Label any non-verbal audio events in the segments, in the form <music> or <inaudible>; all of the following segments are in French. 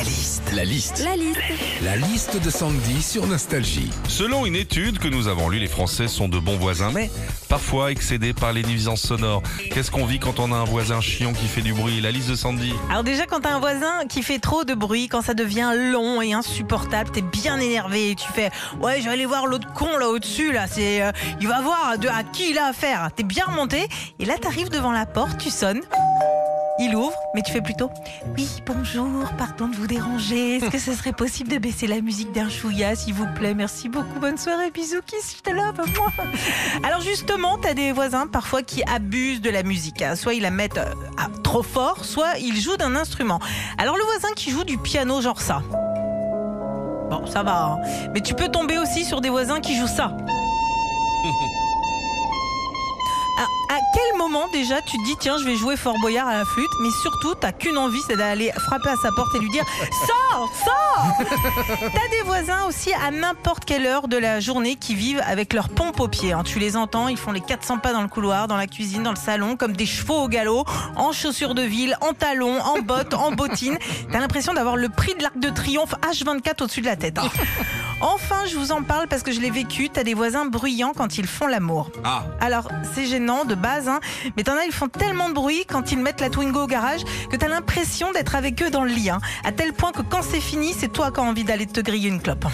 La liste. La liste. La liste. La liste de Sandy sur Nostalgie. Selon une étude que nous avons lue, les Français sont de bons voisins, mais parfois excédés par les nuisances sonores. Qu'est-ce qu'on vit quand on a un voisin chiant qui fait du bruit? La liste de Sandy. Alors déjà, quand t'as un voisin qui fait trop de bruit, quand ça devient long et insupportable, t'es bien énervé et tu fais « Ouais, je vais aller voir l'autre con là au-dessus, là, c'est, euh, il va voir de, à qui il a affaire. » T'es bien remonté et là, t'arrives devant la porte, tu sonnes. Il ouvre, mais tu fais plutôt Oui, bonjour, pardon de vous déranger. Est-ce que ce serait possible de baisser la musique d'un chouïa, s'il vous plaît? Merci beaucoup, bonne soirée, bisous, kiss, je te love, moi. Alors justement, t'as des voisins parfois qui abusent de la musique. hein. Soit ils la mettent euh, trop fort, soit ils jouent d'un instrument. Alors le voisin qui joue du piano, genre ça. Bon, ça va. hein. Mais tu peux tomber aussi sur des voisins qui jouent ça. Moment déjà tu te dis tiens je vais jouer Fort Boyard à la flûte mais surtout t'as qu'une envie c'est d'aller frapper à sa porte et lui dire sors sors <laughs> T'as des voisins aussi à n'importe quelle heure de la journée qui vivent avec leur pompe aux pieds hein. tu les entends ils font les 400 pas dans le couloir dans la cuisine dans le salon comme des chevaux au galop en chaussures de ville en talons en bottes en bottines t'as l'impression d'avoir le prix de l'arc de triomphe H24 au-dessus de la tête hein. Enfin, je vous en parle parce que je l'ai vécu. T'as des voisins bruyants quand ils font l'amour. Ah, Alors, c'est gênant de base, hein, mais t'en as, ils font tellement de bruit quand ils mettent la Twingo au garage que t'as l'impression d'être avec eux dans le lit. hein. à tel point que quand c'est fini, c'est toi qui as envie d'aller te griller une clope.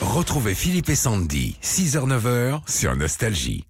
Retrouvez Philippe et Sandy, 6h-9h sur Nostalgie.